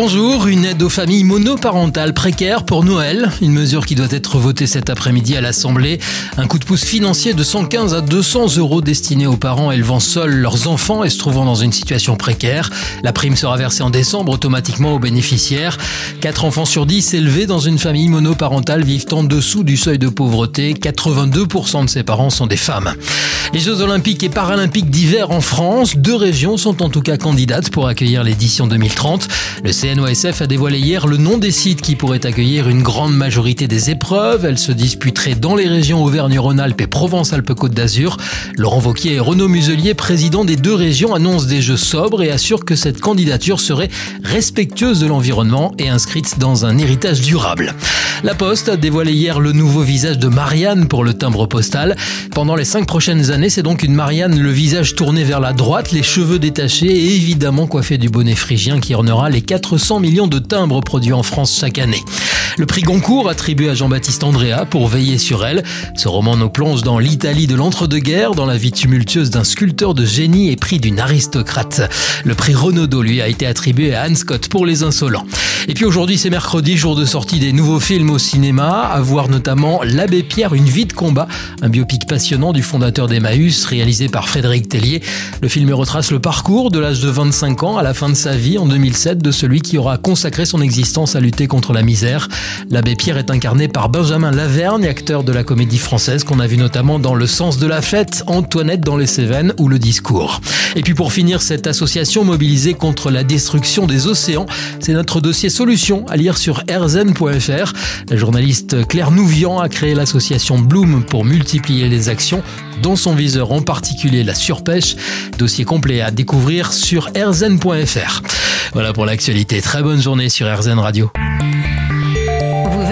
Bonjour, une aide aux familles monoparentales précaires pour Noël, une mesure qui doit être votée cet après-midi à l'Assemblée. Un coup de pouce financier de 115 à 200 euros destiné aux parents élevant seuls leurs enfants et se trouvant dans une situation précaire. La prime sera versée en décembre automatiquement aux bénéficiaires. 4 enfants sur 10 élevés dans une famille monoparentale vivent en dessous du seuil de pauvreté. 82% de ces parents sont des femmes. Les Jeux olympiques et paralympiques d'hiver en France, deux régions sont en tout cas candidates pour accueillir l'édition 2030. Le CNOSF a dévoilé hier le nom des sites qui pourraient accueillir une grande majorité des épreuves. Elles se disputeraient dans les régions Auvergne-Rhône-Alpes et Provence-Alpes-Côte d'Azur. Laurent Vauquier et Renaud Muselier, président des deux régions, annoncent des jeux sobres et assurent que cette candidature serait respectueuse de l'environnement et inscrite dans un héritage durable. La Poste a dévoilé hier le nouveau visage de Marianne pour le timbre postal. Pendant les cinq prochaines années, c'est donc une Marianne le visage tourné vers la droite, les cheveux détachés et évidemment coiffé du bonnet phrygien qui ornera les 400 millions de timbres produits en France chaque année. Le prix Goncourt attribué à Jean-Baptiste Andrea pour veiller sur elle. Ce roman nous plonge dans l'Italie de l'entre-deux-guerres, dans la vie tumultueuse d'un sculpteur de génie et prix d'une aristocrate. Le prix Renaudot lui a été attribué à Anne Scott pour Les Insolents. Et puis aujourd'hui c'est mercredi, jour de sortie des nouveaux films au cinéma, à voir notamment L'Abbé Pierre, une vie de combat, un biopic passionnant du fondateur d'Emmaüs réalisé par Frédéric Tellier. Le film retrace le parcours de l'âge de 25 ans à la fin de sa vie en 2007 de celui qui aura consacré son existence à lutter contre la misère. L'abbé Pierre est incarné par Benjamin Lavergne, acteur de la comédie française qu'on a vu notamment dans Le sens de la fête, Antoinette dans les Cévennes ou Le discours. Et puis pour finir, cette association mobilisée contre la destruction des océans, c'est notre dossier solution à lire sur rzn.fr. La journaliste Claire Nouvian a créé l'association Bloom pour multiplier les actions, dont son viseur en particulier la surpêche. Dossier complet à découvrir sur rzn.fr. Voilà pour l'actualité. Très bonne journée sur RZN Radio.